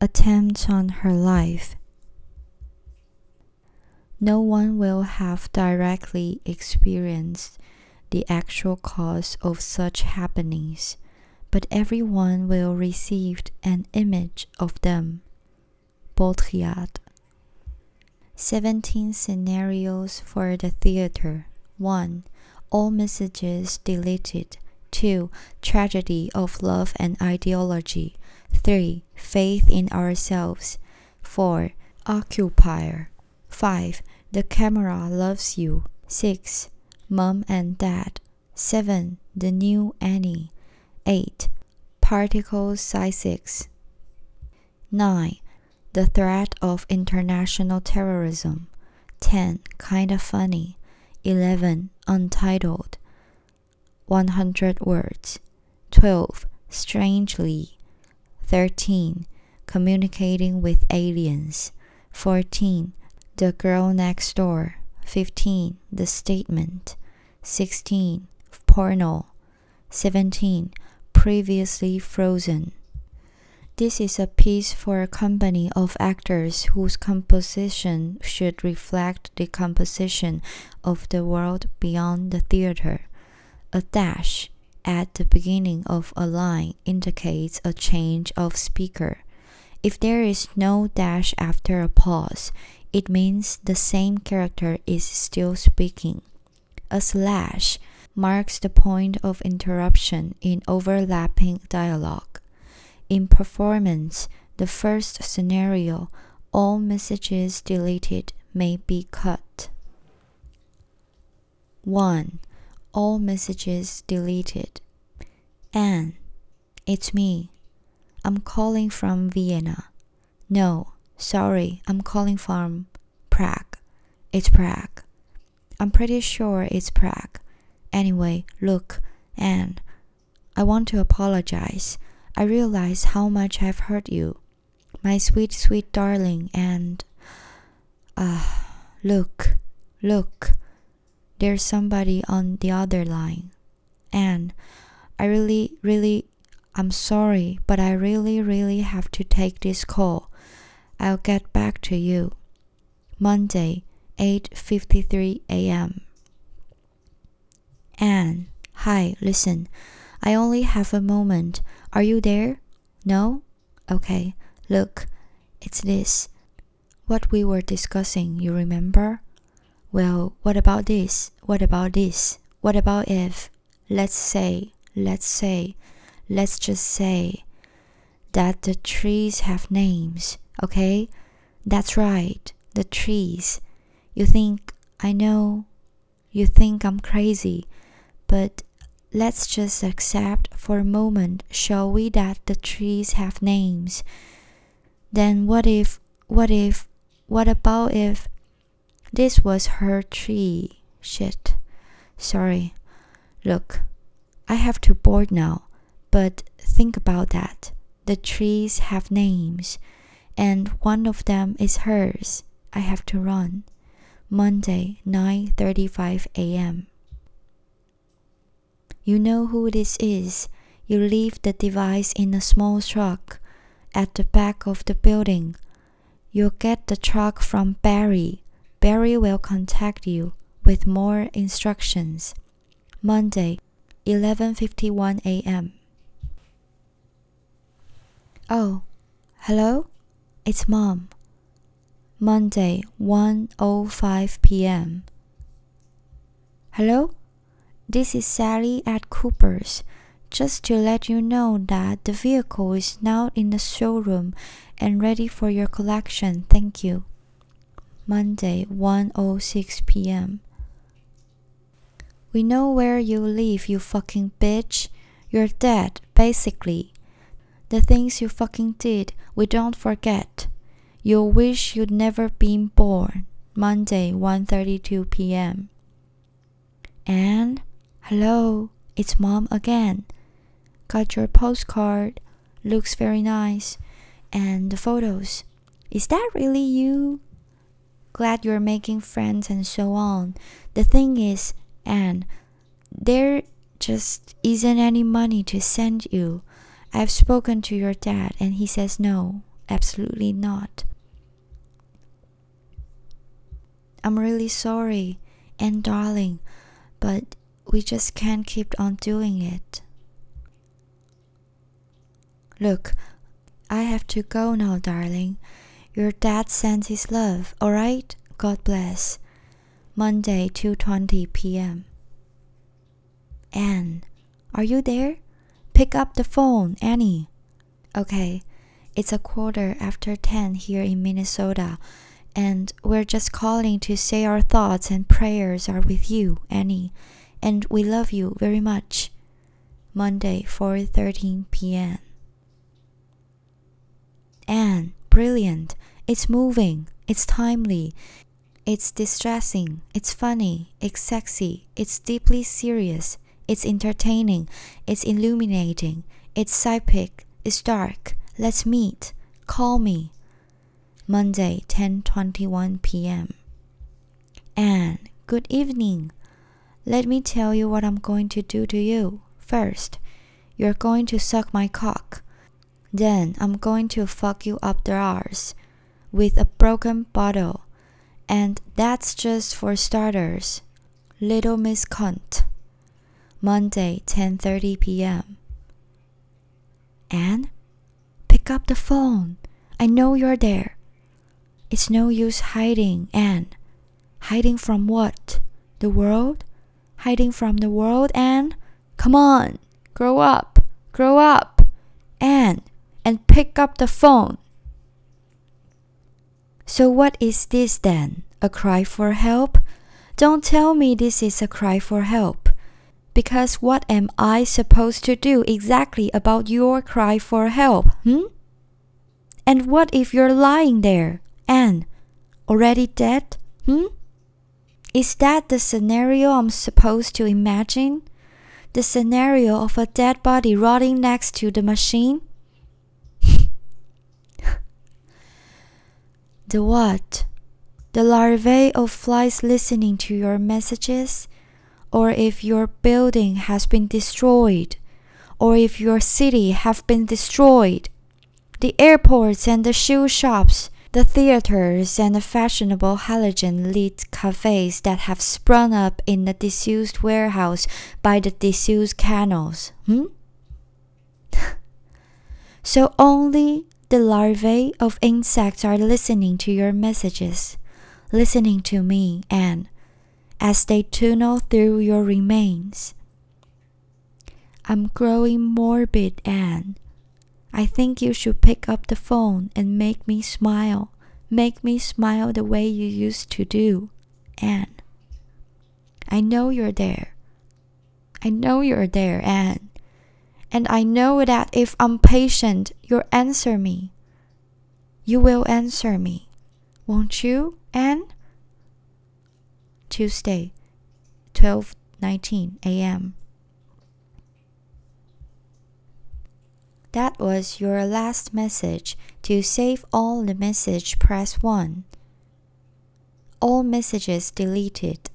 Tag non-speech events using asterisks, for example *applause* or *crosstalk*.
attempt on her life. No one will have directly experienced the actual cause of such happenings, but everyone will receive an image of them. Baudrillard. 17 scenarios for the theater. 1. All messages deleted. 2. Tragedy of love and ideology. 3. Faith in ourselves. 4. Occupier. 5. The camera loves you. 6. Mom and Dad. 7. The new Anny. 8. Particle Physics. 9. The threat of international terrorism. 10. Kinda funny. 11. Untitled. 100 words. 12. Strangely. 13. Communicating with aliens. 14. The girl next door. 15. The statement. 16. Porno. 17. Previously frozen. This is a piece for a company of actors whose composition should reflect the composition of the world beyond the theater. A dash at the beginning of a line indicates a change of speaker. If there is no dash after a pause, it means the same character is still speaking. A slash marks the point of interruption in overlapping dialogue. In performance, the first scenario, all messages deleted may be cut. 1 all messages deleted. Anne, it's me. I'm calling from Vienna. No, sorry, I'm calling from Prague. It's Prague. I'm pretty sure it's Prague. Anyway, look, Anne, I want to apologize. I realize how much I've hurt you. My sweet, sweet darling, and. Ah, uh, look, look there's somebody on the other line. And I really, really, I'm sorry, but I really, really have to take this call. I'll get back to you. Monday, 8:53 a.m. Anne, hi, listen. I only have a moment. Are you there? No? Okay. Look, it's this. What we were discussing, you remember? Well, what about this? What about this? What about if? Let's say, let's say, let's just say that the trees have names, okay? That's right, the trees. You think I know, you think I'm crazy, but let's just accept for a moment, shall we, that the trees have names. Then what if, what if, what about if this was her tree. Shit. Sorry. Look, I have to board now, but think about that. The trees have names, and one of them is hers. I have to run. Monday, 9:35 a.m. You know who this is. You leave the device in a small truck at the back of the building. You'll get the truck from Barry Barry will contact you with more instructions. Monday, 11:51 a.m. Oh, hello? It's mom. Monday, 1:05 p.m. Hello? This is Sally at Cooper's. Just to let you know that the vehicle is now in the showroom and ready for your collection. Thank you. Monday, 1:06 p.m. We know where you live, you fucking bitch. You're dead, basically. The things you fucking did, we don't forget. You'll wish you'd never been born. Monday, 1:32 p.m. And hello, it's mom again. Got your postcard. Looks very nice. And the photos. Is that really you? Glad you're making friends and so on. The thing is, Anne, there just isn't any money to send you. I've spoken to your dad and he says no. absolutely not. I'm really sorry, and darling, but we just can't keep on doing it. Look, I have to go now, darling. Your dad sends his love, alright? God bless. Monday, 2:20 p.m. Anne, are you there? Pick up the phone, Annie. Okay, it's a quarter after 10 here in Minnesota, and we're just calling to say our thoughts and prayers are with you, Annie, and we love you very much. Monday, 4:13 p.m. Anne, brilliant. It's moving. It's timely. It's distressing. It's funny. It's sexy. It's deeply serious. It's entertaining. It's illuminating. It's psychic. It's dark. Let's meet. Call me. Monday, 10:21 p.m. Anne, good evening. Let me tell you what I'm going to do to you. First, you're going to suck my cock. Then I'm going to fuck you up the arse with a broken bottle. And that's just for starters. Little Miss Cunt. Monday, 10:30 p.m. Anne, pick up the phone. I know you're there. It's no use hiding, Anne. Hiding from what? The world? Hiding from the world, Anne? Come on, grow up, grow up, Anne and pick up the phone. So, what is this then? A cry for help? Don't tell me this is a cry for help. Because what am I supposed to do exactly about your cry for help, hmm? And what if you're lying there, and already dead, hmm? Is that the scenario I'm supposed to imagine? The scenario of a dead body rotting next to the machine? The what? The larvae of flies listening to your messages? Or if your building has been destroyed? Or if your city have been destroyed? The airports and the shoe shops, the theaters and the fashionable halogen lit cafes that have sprung up in the disused warehouse by the disused canals, hmm? *laughs* so only the larvae of insects are listening to your messages, listening to me, and as they tunnel through your remains. I'm growing morbid, Anne. I think you should pick up the phone and make me smile. Make me smile the way you used to do, Anne. I know you're there. I know you're there, Anne. And I know that if I'm patient, you'll answer me. You will answer me, won't you, Anne? Tuesday, 12:19 a.m. That was your last message. To save all the message, press 1. All messages deleted.